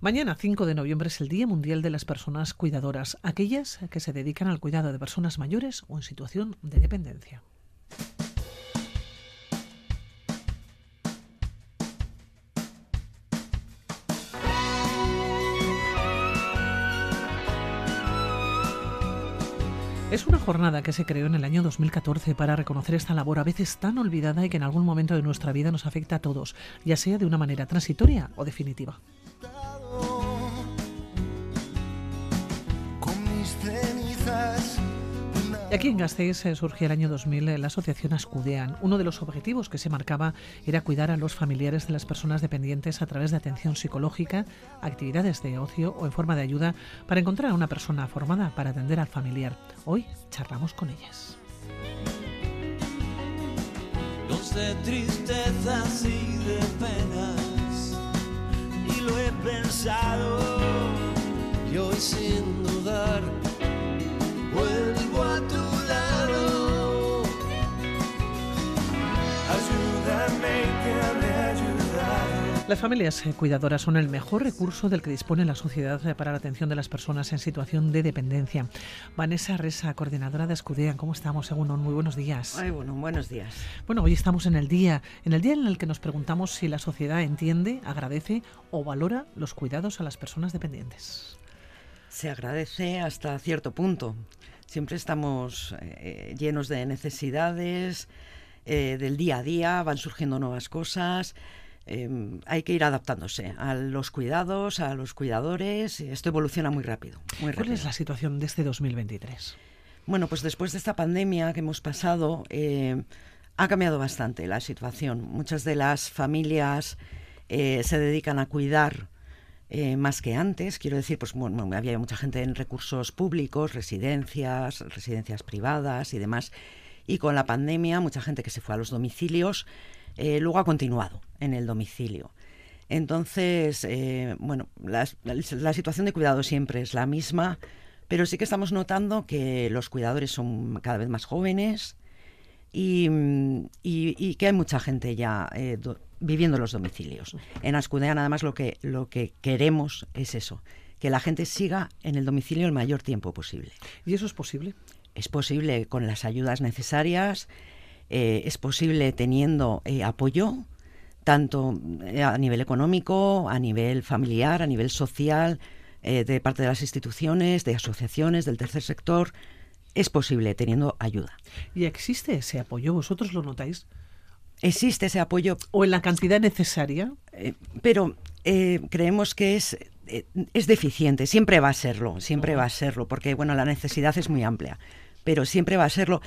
Mañana, 5 de noviembre, es el Día Mundial de las Personas Cuidadoras, aquellas que se dedican al cuidado de personas mayores o en situación de dependencia. Es una jornada que se creó en el año 2014 para reconocer esta labor a veces tan olvidada y que en algún momento de nuestra vida nos afecta a todos, ya sea de una manera transitoria o definitiva. Y aquí en Gasteiz eh, surgió el año 2000 eh, la asociación Ascudean. Uno de los objetivos que se marcaba era cuidar a los familiares de las personas dependientes a través de atención psicológica, actividades de ocio o en forma de ayuda para encontrar a una persona formada para atender al familiar. Hoy charlamos con ellas. de tristezas y de penas, y lo he pensado, hoy sin Las familias cuidadoras son el mejor recurso del que dispone la sociedad eh, para la atención de las personas en situación de dependencia. Vanessa Resa, coordinadora de Escudean, ¿cómo estamos? Según muy buenos días. Ay, bueno, buenos días. Bueno, hoy estamos en el día, en el día en el que nos preguntamos si la sociedad entiende, agradece o valora los cuidados a las personas dependientes. Se agradece hasta cierto punto. Siempre estamos eh, llenos de necesidades eh, del día a día, van surgiendo nuevas cosas. Em, hay que ir adaptándose a los cuidados, a los cuidadores. Esto evoluciona muy rápido, muy ¿Cuál es la situación de este 2023? Bueno, pues después de esta pandemia que hemos pasado, eh, ha cambiado bastante la situación. Muchas de las familias se dedican a cuidar eh, más que antes. Quiero decir, pues bueno, había mucha gente en recursos públicos, residencias, residencias privadas y demás. Y con la pandemia, mucha gente que se fue a los domicilios, eh, luego ha continuado en el domicilio. Entonces, eh, bueno, la, situación de cuidado siempre es la misma, pero sí que estamos notando que los cuidadores son cada vez más jóvenes y, que hay mucha gente ya viviendo los domicilios. En Ascudean, además, lo que, lo que queremos es eso, que la gente siga en el domicilio el mayor tiempo posible. ¿Y eso es posible? Es posible con las ayudas necesarias, eh, es posible teniendo eh, apoyo, tanto eh, a nivel económico, a nivel familiar, a nivel social, de parte de las instituciones, de asociaciones, del tercer sector. Es posible teniendo ayuda. ¿Y existe ese apoyo? ¿Vosotros lo notáis? existe ese apoyo. ¿O en la cantidad necesaria? Pero creemos que es, es deficiente, siempre va a serlo, siempre va a serlo, porque bueno, la necesidad es muy amplia, pero siempre va a serlo.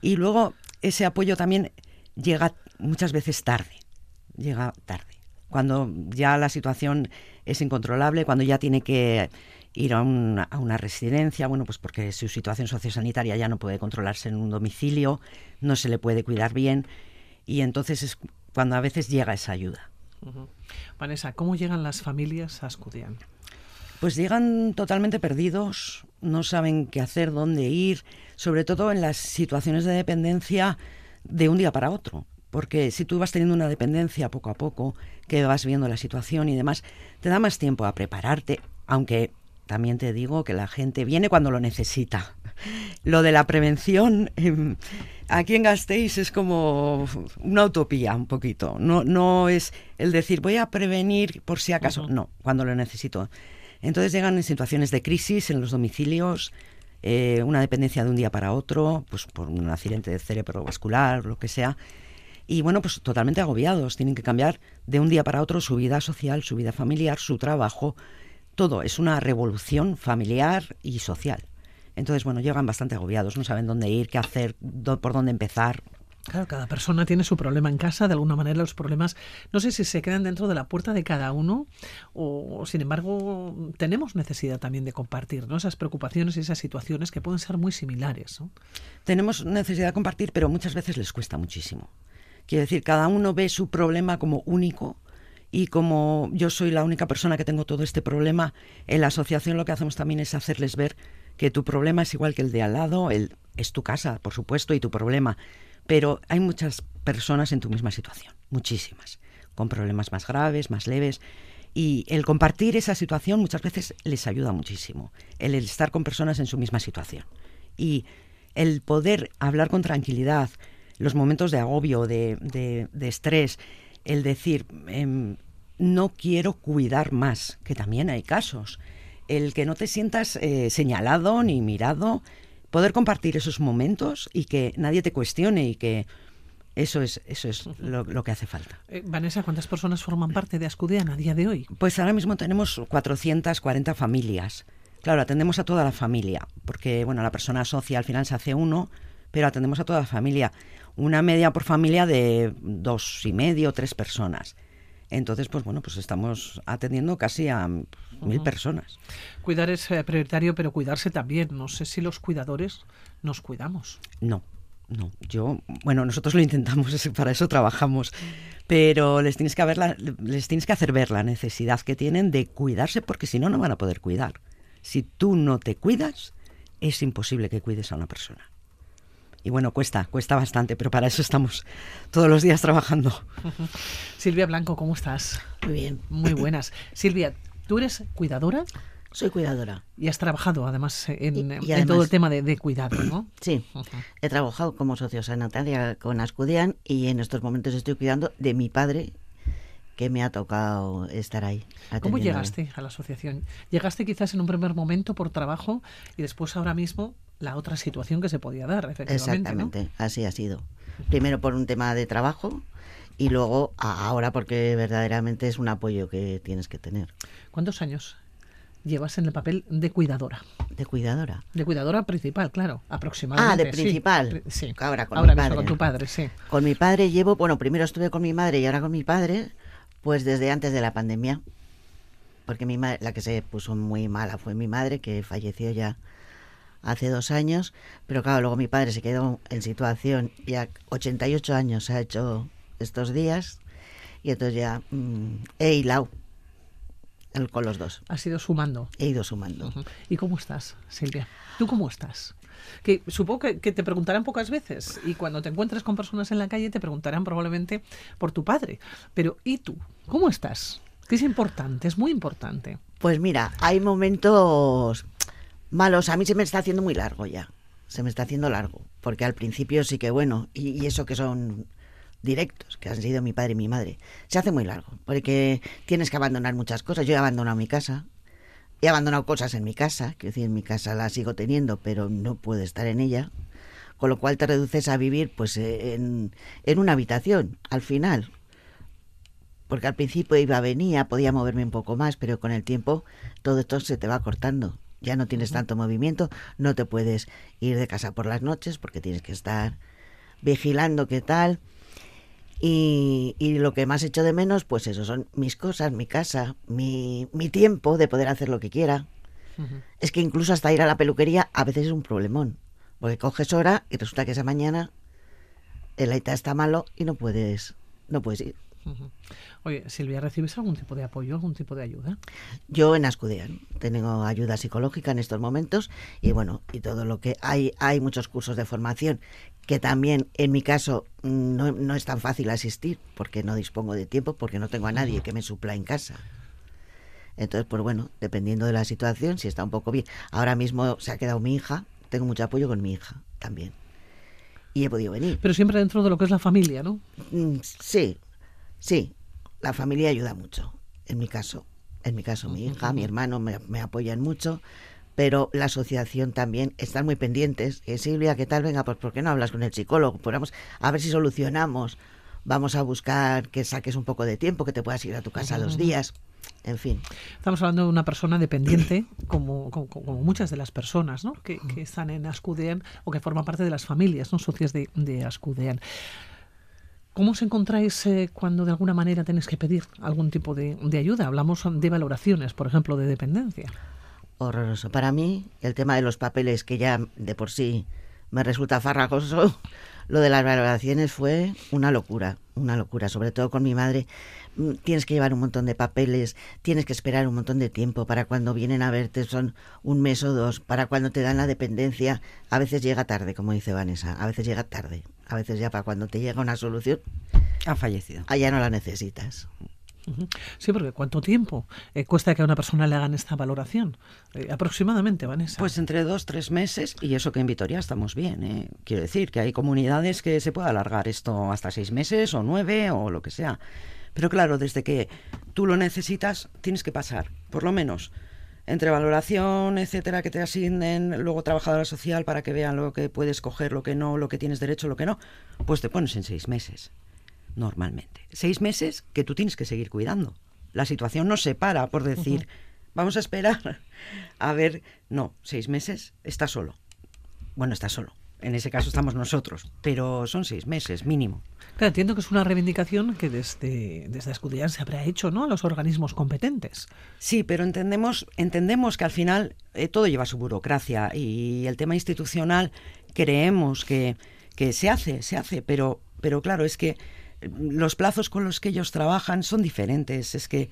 Y luego ese apoyo también llega muchas veces tarde, llega tarde, cuando ya la situación es incontrolable, cuando ya tiene que ir a una, a una, residencia, bueno, pues porque su situación sociosanitaria ya no puede controlarse en un domicilio, no se le puede cuidar bien y entonces es cuando a veces llega esa ayuda. Vanessa, ¿cómo llegan las familias a Ascudian? Pues llegan totalmente perdidos, no saben qué hacer, dónde ir, sobre todo en las situaciones de dependencia de un día para otro. Porque si tú vas teniendo una dependencia poco a poco, que vas viendo la situación y demás, te da más tiempo a prepararte, aunque también te digo que la gente viene cuando lo necesita. Lo de la prevención, em, aquí en Gasteiz es como una utopía un poquito. No, no es el decir voy a prevenir por si acaso. No, cuando lo necesito. Entonces llegan en situaciones de crisis en los domicilios, eh, una dependencia de un día para otro, pues por un accidente de cerebrovascular, lo que sea. Y bueno, pues totalmente agobiados. Tienen que cambiar de un día para otro su vida social, su vida familiar, su trabajo. Todo es una revolución familiar y social. Entonces, bueno, llegan bastante agobiados, no saben dónde ir, qué hacer, por dónde empezar. Claro, cada persona tiene su problema en casa, de alguna manera los problemas, no sé si se quedan dentro de la puerta de cada uno o, sin embargo, tenemos necesidad también de compartir ¿no? esas preocupaciones y esas situaciones que pueden ser muy similares. Tenemos necesidad de compartir, pero muchas veces les cuesta muchísimo. Quiero decir, cada uno ve su problema como único y como yo soy la única persona que tengo todo este problema, en la asociación lo que hacemos también es hacerles ver que tu problema es igual que el de al lado, el, es tu casa, por supuesto, y tu problema, pero hay muchas personas en tu misma situación, muchísimas, con problemas más graves, más leves, Y el compartir esa situación muchas veces les ayuda muchísimo, el estar con personas en su misma situación. Y el poder hablar con tranquilidad, los momentos de agobio, de, de, estrés, el decir, em, no quiero cuidar más, que también hay casos, el que no te sientas eh, señalado ni mirado, poder compartir esos momentos y que nadie te cuestione y que eso es, eso es lo, que hace falta. Eh, Vanessa, ¿cuántas personas forman parte de Ascudean a día de hoy? Pues ahora mismo tenemos 440 familias. Claro, atendemos a toda la familia, porque bueno, la persona social al final se hace uno, pero atendemos a toda la familia. Una media por familia de dos y medio, tres personas. Entonces, pues bueno, pues estamos atendiendo casi a mil personas. Cuidar es eh, prioritario, pero cuidarse también. No sé si los cuidadores nos cuidamos. No, no. Yo, bueno, nosotros lo intentamos, para eso trabajamos, pero les tienes que, les tienes que hacer ver la necesidad que tienen de cuidarse, porque si no, no van a poder cuidar. Si tú no te cuidas, es imposible que cuides a una persona. Y bueno, cuesta, cuesta bastante, pero para eso estamos todos los días trabajando. Silvia Blanco, ¿cómo estás? Muy bien. Muy buenas. Silvia, ¿tú eres cuidadora? Soy cuidadora. Y has trabajado además en, todo el tema de, cuidado, ¿no? Sí. He trabajado como sociosanitaria con Ascudian y en estos momentos estoy cuidando de mi padre que me ha tocado estar ahí. ¿Cómo llegaste a la asociación? ¿Llegaste quizás en un primer momento por trabajo y después ahora mismo la otra situación que se podía dar, efectivamente? Exactamente, así ha sido. Primero por un tema de trabajo y luego ahora porque verdaderamente es un apoyo que tienes que tener. ¿Cuántos años llevas en el papel de cuidadora? De cuidadora. De cuidadora principal, claro, aproximadamente. Ah, de principal. Sí. Ahora con mi padre. con tu padre, sí. Con mi padre llevo, bueno, primero estuve con mi madre y ahora con mi padre pues desde antes de la pandemia, porque mi la que se puso muy mala fue mi madre, que falleció ya hace dos años, pero claro, luego mi padre se quedó en situación, ya 88 años se ha hecho estos días, y entonces ya mm, he hilado con los dos. Has ido sumando. He ido sumando. ¿Y cómo estás, Silvia? ¿Tú cómo estás? que supongo que, te preguntarán pocas veces y cuando te encuentres con personas en la calle te preguntarán probablemente por tu padre. Pero ¿y tú? ¿Cómo estás? Que es importante, es muy importante. Pues mira, hay momentos malos. A mí se me está haciendo muy largo ya. Se me está haciendo largo. Porque al principio sí que bueno. Y, y eso que son directos, que han sido mi padre y mi madre. Se hace muy largo. Porque tienes que abandonar muchas cosas. Yo he abandonado mi casa. He abandonado cosas en mi casa, que decir, en mi casa la sigo teniendo, pero no puedo estar en ella, con lo cual te reduces a vivir pues eh, en, en una habitación, al final. Porque al principio iba, venía, podía moverme un poco más, pero con el tiempo todo esto se te va cortando. Ya no tienes tanto movimiento, no te puedes ir de casa por las noches porque tienes que estar vigilando qué tal. Y, lo que más echo de menos, pues eso, son mis cosas, mi casa, mi, mi tiempo de poder hacer lo que quiera. Es que incluso hasta ir a la peluquería a veces es un problemón. Porque coges hora y resulta que esa mañana el aita está malo y no puedes, no puedes ir. Oye, Silvia, ¿recibes algún tipo de apoyo, algún tipo de ayuda? Yo en Ascudean tengo ayuda psicológica en estos momentos y bueno, y todo lo que hay, hay muchos cursos de formación que también en mi caso no, no es tan fácil asistir porque no dispongo de tiempo, porque no tengo a nadie que me supla en casa. Entonces, pues bueno, dependiendo de la situación, si está un poco bien. Ahora mismo se ha quedado mi hija, tengo mucho apoyo con mi hija también. Y he podido venir. Pero siempre dentro de lo que es la familia, ¿no? Mm, sí, Sí, la familia ayuda mucho, en mi caso. En mi caso, mi hija, mi hermano me, apoyan mucho, pero la asociación también están muy pendientes. Eh, Silvia, ¿qué tal? Venga, pues ¿por qué no hablas con el psicólogo? Pues a ver si solucionamos. Vamos a buscar que saques un poco de tiempo, que te puedas ir a tu casa los días. En fin. Estamos hablando de una persona dependiente, como, como, muchas de las personas ¿no? que, están en Ascudean o que forman parte de las familias no socias de, de Ascudean. ¿Cómo os encontráis eh, cuando de alguna manera tenéis que pedir algún tipo de, ayuda? Hablamos de valoraciones, por ejemplo, de dependencia. Horroroso. Para mí, el tema de los papeles, que ya de por sí me resulta farragoso, lo de las valoraciones fue una locura, una locura, sobre todo con mi madre. Mm, tienes que llevar un montón de papeles, tienes que esperar un montón de tiempo para cuando vienen a verte, son un mes o dos, para cuando te dan la dependencia, a veces llega tarde, como dice Vanessa, a veces llega tarde a veces ya para cuando te llega una solución, ha fallecido. Allá no la necesitas. Sí, porque ¿cuánto tiempo eh, cuesta que a una persona le hagan esta valoración? Eh, aproximadamente, Vanessa. Pues entre dos, tres meses, y eso que en Vitoria estamos bien. ¿eh? Quiero decir que hay comunidades que se puede alargar esto hasta seis meses o nueve o lo que sea. Pero claro, desde que tú lo necesitas, tienes que pasar, por lo menos, entre valoración, etcétera, que te asignen, luego trabajadora social para que vean lo que puedes coger, lo que no, lo que tienes derecho, lo que no, pues te pones en seis meses, normalmente. Seis meses que tú tienes que seguir cuidando. La situación no se para por decir, vamos a esperar a ver, no, seis meses, está solo. Bueno, está solo. En ese caso estamos nosotros, pero son seis meses mínimo. Claro, entiendo que es una reivindicación que desde, desde Escudillán se habrá hecho ¿no? a los organismos competentes. Sí, pero entendemos, entendemos que al final eh, todo lleva su burocracia y el tema institucional creemos que, que se hace, se hace, pero, pero claro, es que los plazos con los que ellos trabajan son diferentes. Es que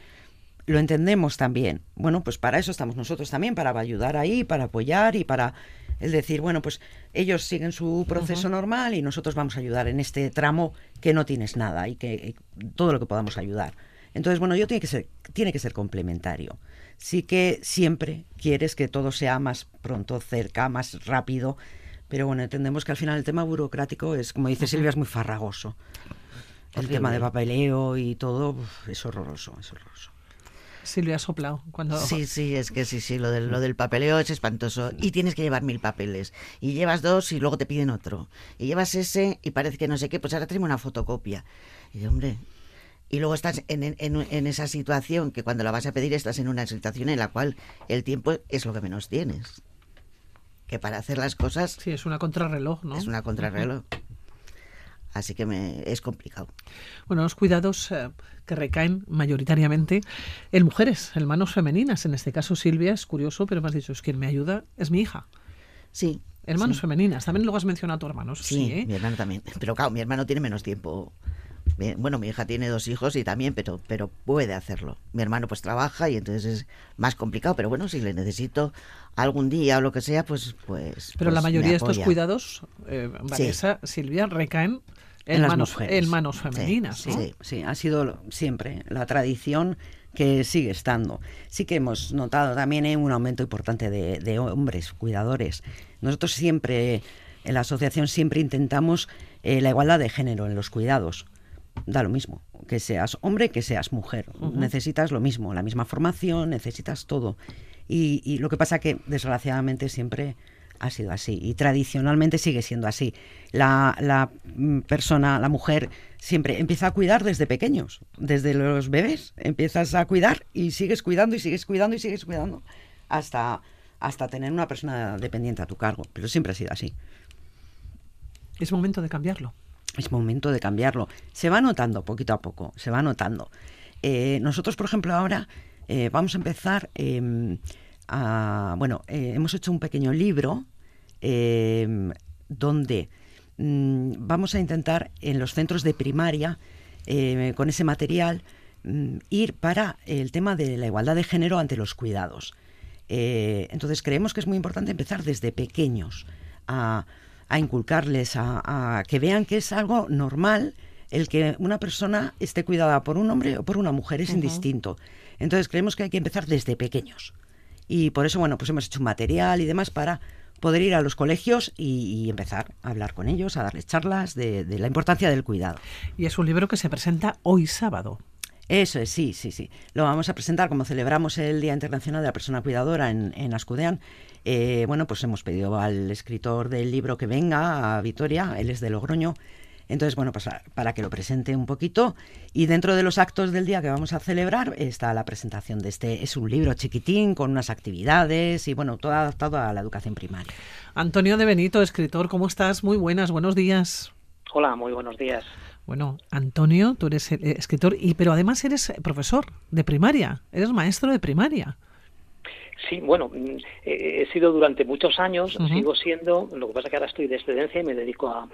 lo entendemos también. Bueno, pues para eso estamos nosotros también, para ayudar ahí, para apoyar y para el decir, bueno, pues ellos siguen su proceso normal y nosotros vamos a ayudar en este tramo que no tienes nada y que eh, todo lo que podamos ayudar. Entonces, bueno, yo tiene que ser tiene que ser complementario. Sí que siempre quieres que todo sea más pronto, cerca, más rápido, pero bueno, entendemos que al final el tema burocrático es, como dice Silvia, es muy farragoso. El tema de papeleo y todo es horroroso, es horroroso. Silvia ha soplado cuando... Sí, sí, es que sí, sí, lo del, lo del papeleo es espantoso. Y tienes que llevar mil papeles. Y llevas dos y luego te piden otro. Y llevas ese y parece que no sé qué, pues ahora tenemos una fotocopia. Y hombre... Y luego estás en, en, en esa situación que cuando la vas a pedir estás en una situación en la cual el tiempo es lo que menos tienes. Que para hacer las cosas Sí, es una contrarreloj, ¿no? es una contrarreloj. Así que me, es complicado. Bueno, los cuidados eh, que recaen mayoritariamente en mujeres, en manos femeninas. En este caso, Silvia, es curioso, pero me has dicho, es quien me ayuda, es mi hija. Sí. En manos sí. femeninas. También luego has mencionado a tu hermano. Sí, Sí, ¿eh? mi hermano también. Pero claro, mi hermano tiene menos tiempo. Bueno, mi hija tiene dos hijos y también, pero, pero puede hacerlo. Mi hermano pues trabaja y entonces es más complicado, pero bueno, si le necesito algún día o lo que sea, pues... pues Pero pues la me mayoría de estos cuidados, eh, Vanessa, Silvia, recaen en, En las manos, mujeres. en manos femeninas. sí, ¿no? Sí, sí, ha sido siempre la tradición que sigue estando. Sí que hemos notado también eh, un aumento importante de, de hombres cuidadores. Nosotros siempre, en la asociación, siempre intentamos eh, la igualdad de género en los cuidados. Da lo mismo, que seas hombre, que seas mujer. Necesitas lo mismo, la misma formación, necesitas todo. Y, y lo que pasa que, desgraciadamente, siempre ha sido así y tradicionalmente sigue siendo así. La, la, mm, persona, la mujer, siempre empieza a cuidar desde pequeños, desde los bebés. Empiezas a cuidar y sigues cuidando y sigues cuidando y sigues cuidando hasta, hasta tener una persona dependiente a tu cargo. Pero siempre ha sido así. Es momento de cambiarlo. Es momento de cambiarlo. Se va notando poquito a poco, se va notando. Eh, nosotros, por ejemplo, ahora eh, vamos a empezar eh, a... Bueno, eh, hemos hecho un pequeño libro eh, donde mm, vamos a intentar en los centros de primaria, eh, con ese material, mm, ir para el tema de la igualdad de género ante los cuidados. Entonces creemos que es muy importante empezar desde pequeños a, a inculcarles, a, a que vean que es algo normal el que una persona esté cuidada por un hombre o por una mujer, es indistinto. Entonces creemos que hay que empezar desde pequeños. Y por eso, bueno, pues hemos hecho un material y demás para poder ir a los colegios y, y empezar a hablar con ellos, a darles charlas de, de la importancia del cuidado. Y es un libro que se presenta hoy sábado. Eso es, sí, sí, sí. Lo vamos a presentar como celebramos el Día Internacional de la Persona Cuidadora en, en Ascudean. Eh, bueno, pues hemos pedido al escritor del libro que venga a Vitoria, él es de Logroño. Entonces, bueno, pues para que lo presente un poquito. Y dentro de los actos del día que vamos a celebrar está la presentación de este. Es un libro chiquitín con unas actividades y, bueno, todo adaptado a la educación primaria. Antonio de Benito, escritor, ¿cómo estás? Muy buenas, buenos días. Hola, muy buenos días. Bueno, Antonio, tú eres eh, escritor, y pero además eres profesor de primaria, eres maestro de primaria. Sí, bueno, mm, eh, he sido durante muchos años, sigo siendo, lo que pasa que ahora estoy de excedencia y me dedico a,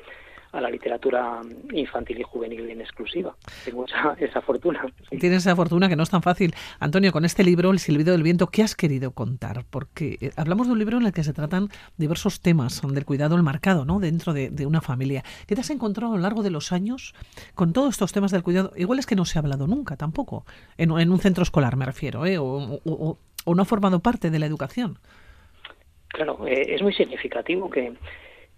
a la literatura infantil y juvenil en exclusiva. Tengo esa, esa fortuna. Tienes esa fortuna que no es tan fácil. Antonio, con este libro, El silbido del viento, ¿qué has querido contar? Porque eh, hablamos de un libro en el que se tratan diversos temas del cuidado el marcado ¿no? dentro de, una familia. ¿Qué te has encontrado a lo largo de los años con todos estos temas del cuidado? Igual es que no se ha hablado nunca tampoco, en, un centro escolar me refiero, ¿eh? o, no ha formado parte de la educación. Claro, eh, es muy significativo que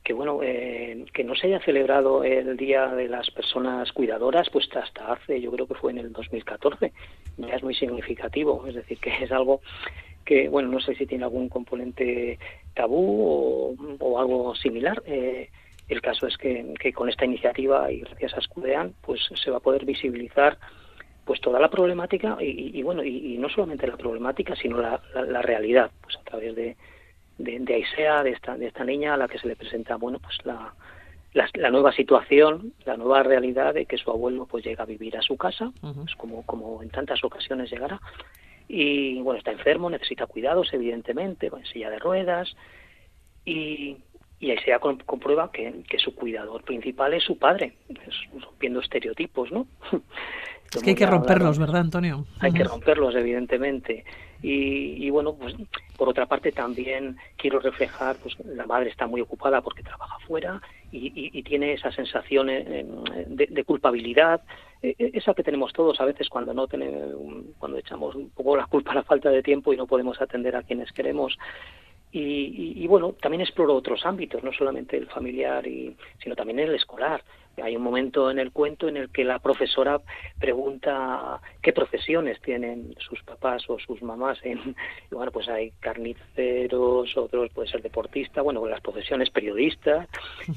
que bueno eh, que no se haya celebrado el día de las personas cuidadoras pues hasta hace yo creo que fue en el 2014 ya es muy significativo. Es decir que es algo que bueno no sé si tiene algún componente tabú o, algo similar. Eh, el caso es que, que, con esta iniciativa y gracias a Scudean pues se va a poder visibilizar pues toda la problemática y, bueno y, no solamente la problemática sino la, la realidad pues a través de de, de Aisea, de esta, de esta niña a la que se le presenta, bueno, pues la, la, nueva situación, la nueva realidad de que su abuelo pues llega a vivir a su casa, pues como, como en tantas ocasiones llegará, y bueno, está enfermo, necesita cuidados, evidentemente, con silla de ruedas, y, y Aisea comprueba que, que, su cuidador principal es su padre, rompiendo estereotipos, ¿no? Es que hay que romperlos, ¿verdad, Antonio? Hay que romperlos, evidentemente. Y, bueno, pues por otra parte también quiero reflejar, pues la madre está muy ocupada porque trabaja fuera y, tiene esa sensación eh, de, culpabilidad, e, e, esa que tenemos todos a veces cuando no tenemos, cuando echamos un poco la culpa a la falta de tiempo y no podemos atender a quienes queremos. Y, bueno, también exploro otros ámbitos, no solamente el familiar, y, sino también el escolar. Hay un momento en el cuento en el que la profesora pregunta qué profesiones tienen sus papás o sus mamás. En, y bueno, pues hay carniceros, otros puede ser deportista, bueno, las profesiones periodistas.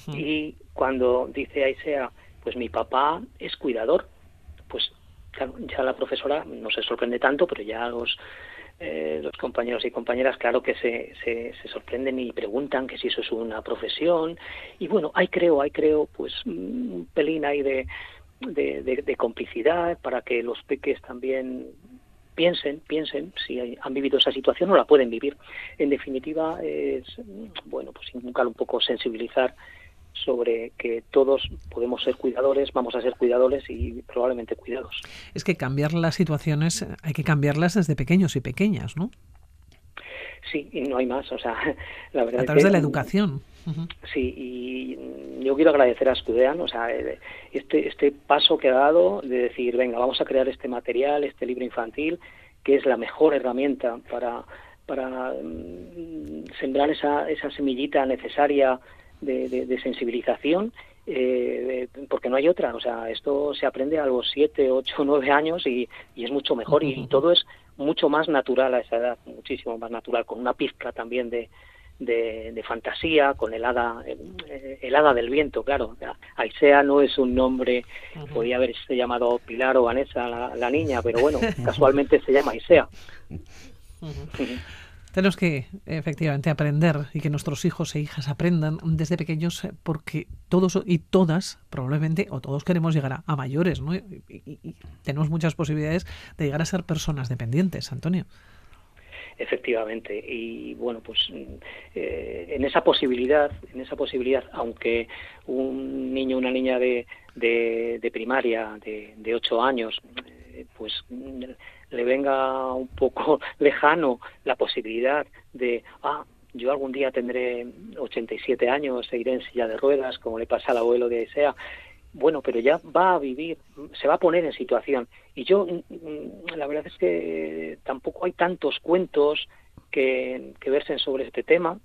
Y cuando dice ahí sea, pues mi papá es cuidador, pues ya la profesora no se sorprende tanto, pero ya los eh, los compañeros y compañeras, claro que se, se, sorprenden y preguntan que si eso es una profesión. Y bueno, hay creo, hay creo, pues un pelín ahí de, de, complicidad para que los peques también piensen, piensen si han vivido esa situación o la pueden vivir. En definitiva, es, bueno, pues nunca un poco sensibilizar sobre que todos podemos ser cuidadores, vamos a ser cuidadores y probablemente cuidados. Es que cambiar las situaciones hay que cambiarlas desde pequeños y pequeñas, ¿no? Sí, y no hay más, o sea, la verdad. A través de la educación. Sí, y yo quiero agradecer a Scudean, o sea, eh, este, este paso que ha dado de decir, venga, vamos a crear este material, este libro infantil, que es la mejor herramienta para, para mm, sembrar esa, esa semillita necesaria de, sensibilización eh, porque no hay otra. O sea, esto se aprende a los 7, 8, 9 años y, es mucho mejor y, todo es mucho más natural a esa edad, muchísimo más natural, con una pizca también de, de, fantasía, con el hada, eh, el, hada del viento, claro. Aisea no es un nombre, podría haberse llamado Pilar o Vanessa la, niña, pero bueno, casualmente se llama Aisea. Tenemos que efectivamente aprender y que nuestros hijos e hijas aprendan desde pequeños eh, porque todos y todas probablemente o todos queremos llegar a, mayores ¿no? Y, tenemos muchas posibilidades de llegar a ser personas dependientes, Antonio. Efectivamente y bueno pues eh, en esa posibilidad en esa posibilidad aunque un niño una niña de, de, primaria de, de ocho años eh, pues le venga un poco lejano la posibilidad de, ah, yo algún día tendré 87 años, seguiré en silla de ruedas, como le pasa al abuelo de Isea. Bueno, pero ya va a vivir, se va a poner en situación. Y yo, mm, mm, la verdad es que tampoco hay tantos cuentos que, que versen sobre este tema,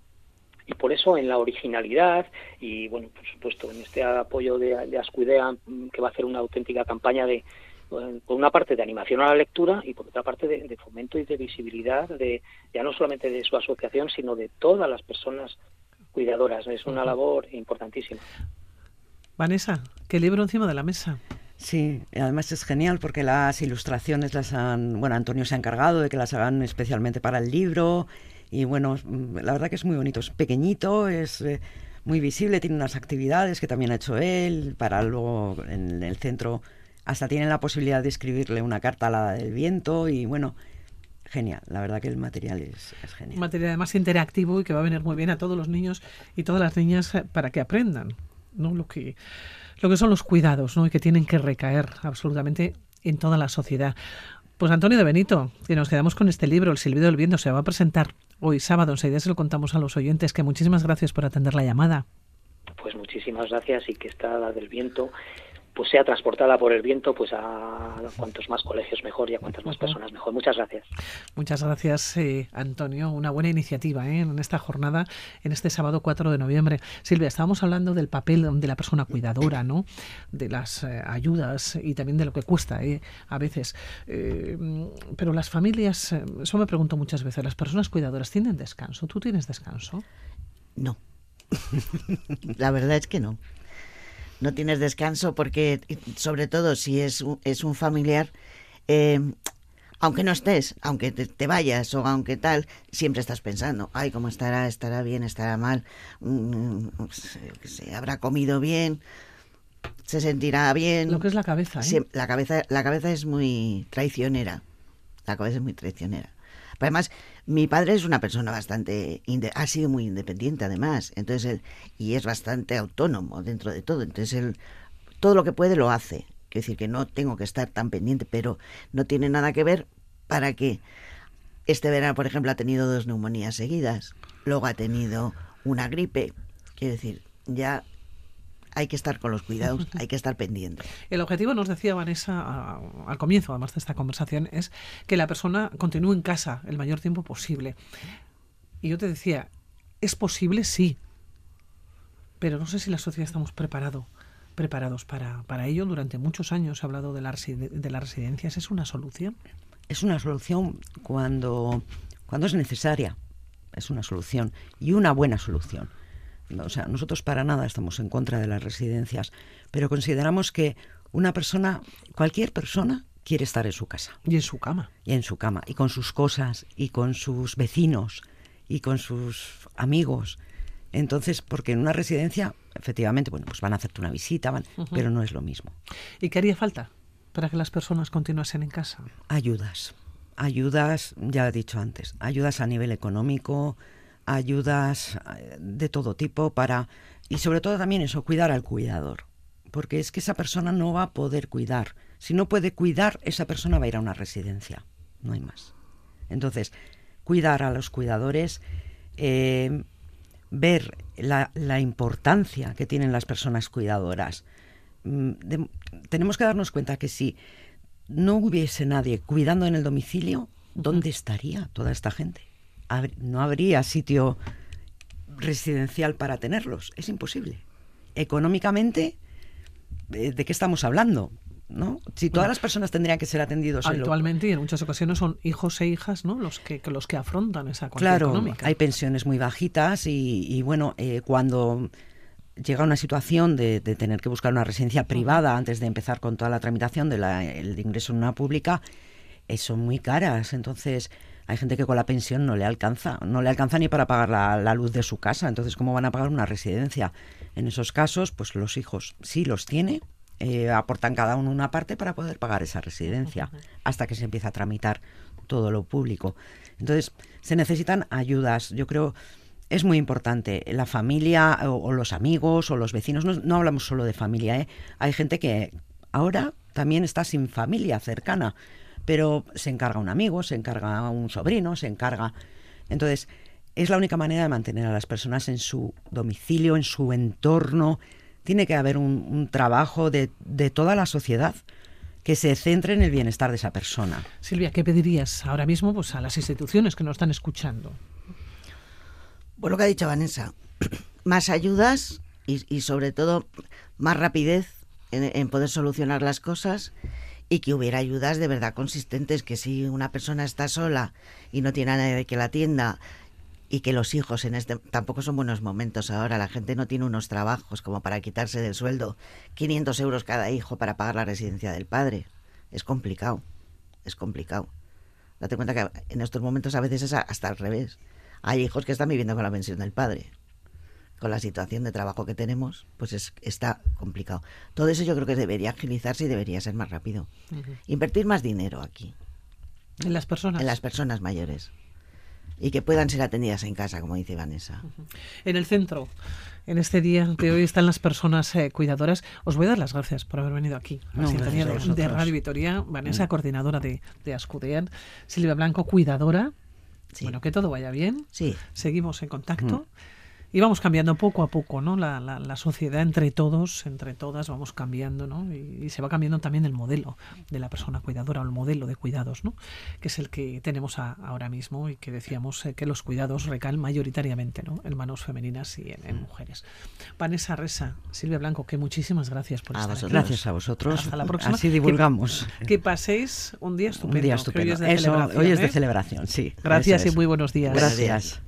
y por eso en la originalidad y bueno por supuesto en este apoyo de, de Ascuidea que va a hacer una auténtica campaña de, por una parte de animación a la lectura y por otra parte de, fomento y de visibilidad de ya no solamente de su asociación sino de todas las personas cuidadoras. Es una labor importantísima. Vanessa qué libro encima de la mesa Sí, además es genial porque las ilustraciones las han, bueno, Antonio se ha encargado de que las hagan especialmente para el libro y bueno, la verdad que es muy bonito, es pequeñito, es eh, muy visible, tiene unas actividades que también ha hecho él para luego en el centro hasta tienen la posibilidad de escribirle una carta a la del viento y bueno, genial. La verdad que el material es, genial. Un material además interactivo y que va a venir muy bien a todos los niños y todas las niñas eh, para que aprendan. ¿no? lo que lo que son los cuidados, ¿no? y que tienen que recaer absolutamente en toda la sociedad. Pues Antonio de Benito, que nos quedamos con este libro, El silbido del viento, se va a presentar hoy sábado. Enseguida se lo contamos a los oyentes, que muchísimas gracias por atender la llamada. Pues muchísimas gracias y que está la del viento pues sea transportada por el viento pues a cuantos más colegios mejor y a cuantas más personas mejor. Muchas gracias. Muchas gracias, eh, Antonio. Una buena iniciativa ¿eh? en esta jornada, en este sábado 4 de noviembre. Silvia, estábamos hablando del papel de la persona cuidadora, ¿no? de las eh, ayudas y también de lo que cuesta a veces. pero las familias, eso me pregunto muchas veces, ¿las personas cuidadoras tienen descanso? ¿Tú tienes descanso? No. la verdad es que no no tienes descanso porque, sobre todo si es, es un familiar, eh, aunque no estés, aunque te, vayas o aunque tal, siempre estás pensando, ay, ¿cómo estará? ¿Estará bien? ¿Estará mal? Mm, ¿Se habrá comido bien? ¿Se sentirá bien? Lo que es la cabeza, ¿eh? la cabeza, la cabeza es muy traicionera. La cabeza es muy traicionera. Además, mi padre es una persona bastante, ha sido muy independiente además, entonces él, y es bastante autónomo dentro de todo, entonces él todo lo que puede lo hace. Quiero decir que no tengo que estar tan pendiente, pero no tiene nada que ver para que este verano, por ejemplo, ha tenido dos neumonías seguidas, luego ha tenido una gripe. Quiero decir, ya hay que estar con los cuidados, hay que estar pendiente. El objetivo, nos decía Vanessa al comienzo, además de esta conversación, es que la persona continúe en casa el mayor tiempo posible. Y yo te decía, ¿es posible? Sí. Pero no sé si la sociedad estamos preparados preparados para, para ello. Durante muchos años se ha hablado de, la, de las residencias. ¿Es una solución? Es una solución cuando, cuando es necesaria. Es una solución y una buena solución o sea, nosotros para nada estamos en contra de las residencias, pero consideramos que una persona, cualquier persona, quiere estar en su casa. Y en su cama. Y en su cama, y con sus cosas, y con sus vecinos, y con sus amigos. Entonces, porque en una residencia, efectivamente, bueno, pues van a hacerte una visita, van, pero no es lo mismo. ¿Y qué haría falta para que las personas continuasen en casa? Ayudas. Ayudas, ya he dicho antes, ayudas a nivel económico, ayudas eh, de todo tipo para, y sobre todo también eso, cuidar al cuidador, porque es que esa persona no va a poder cuidar. Si no puede cuidar, esa persona va a ir a una residencia, no hay más. Entonces, cuidar a los cuidadores, eh, ver la, la, importancia que tienen las personas cuidadoras. Mm, tenemos que darnos cuenta que si no hubiese nadie cuidando en el domicilio, ¿dónde estaría toda esta gente? No habría sitio residencial para tenerlos. Es imposible. Económicamente, ¿de qué estamos hablando? ¿no? Si todas las personas tendrían que ser atendidos actualmente y en muchas ocasiones son hijos e hijas, ¿no? Los que, los que afrontan esa cuestión claro, hay pensiones muy bajitas y, bueno, eh, cuando llega una situación de, tener que buscar una residencia privada antes de empezar con toda la tramitación del de ingreso en una pública, eh, son muy caras. Entonces, hay gente que con la pensión no le alcanza, no le alcanza ni para pagar la, luz de su casa. Entonces, ¿cómo van a pagar una residencia? En esos casos, pues los hijos sí los tiene, eh, aportan cada uno una parte para poder pagar esa residencia hasta que se empieza a tramitar todo lo público. Entonces, se necesitan ayudas. Yo creo es muy importante. La familia o, los amigos o los vecinos, no, no hablamos solo de familia, ¿eh? hay gente que ahora también está sin familia cercana pero se encarga un amigo, se encarga un sobrino, se encarga. Entonces, es la única manera de mantener a las personas en su domicilio, en su entorno. Tiene que haber un, trabajo de, toda la sociedad que se centre en el bienestar de esa persona. Silvia, ¿qué pedirías ahora mismo pues, a las instituciones que nos están escuchando? Bueno, lo que ha dicho Vanessa, más ayudas y, sobre todo más rapidez en poder solucionar las cosas y que hubiera ayudas de verdad consistentes, que si una persona está sola y no tiene a nadie que la atienda y que los hijos en este tampoco son buenos momentos ahora, la gente no tiene unos trabajos como para quitarse del sueldo 500 euros cada hijo para pagar la residencia del padre. Es complicado, es complicado. Date cuenta que en estos momentos a veces es hasta al revés. Hay hijos que están viviendo con la pensión del padre con la situación de trabajo que tenemos, pues es, está complicado. Todo eso yo creo que debería agilizarse y debería ser más rápido. Invertir más dinero aquí. En las personas. En las personas mayores. y que puedan ser atendidas en casa, como dice Vanessa. En el centro, en este día de hoy están las personas eh, cuidadoras. Os voy a dar las gracias por haber venido aquí a la de, de. Radio Vitoria. Vanessa, coordinadora de, de Ascudean. Silvia Blanco, cuidadora. Sí. Bueno, que todo vaya bien. Sí, Seguimos en contacto. Y vamos cambiando poco a poco, ¿no? La, la- la sociedad entre todos, entre todas, vamos cambiando, ¿no? Y, y se va cambiando también el modelo de la persona cuidadora o el modelo de cuidados, ¿no? Que es el que tenemos a- ahora mismo y que decíamos eh, que los cuidados recaen mayoritariamente, ¿no? En manos femeninas y en, en mujeres. Vanessa Resa, Silvia Blanco, que muchísimas gracias por A estar vosotros. aquí. Gracias a vosotros. Hasta la próxima. Así divulgamos. Que, que paséis un día estupendo. Un día que estupendo. Hoy es de Eso, celebración, hoy es de ¿eh? celebración, sí. Gracias y muy buenos días. Gracias.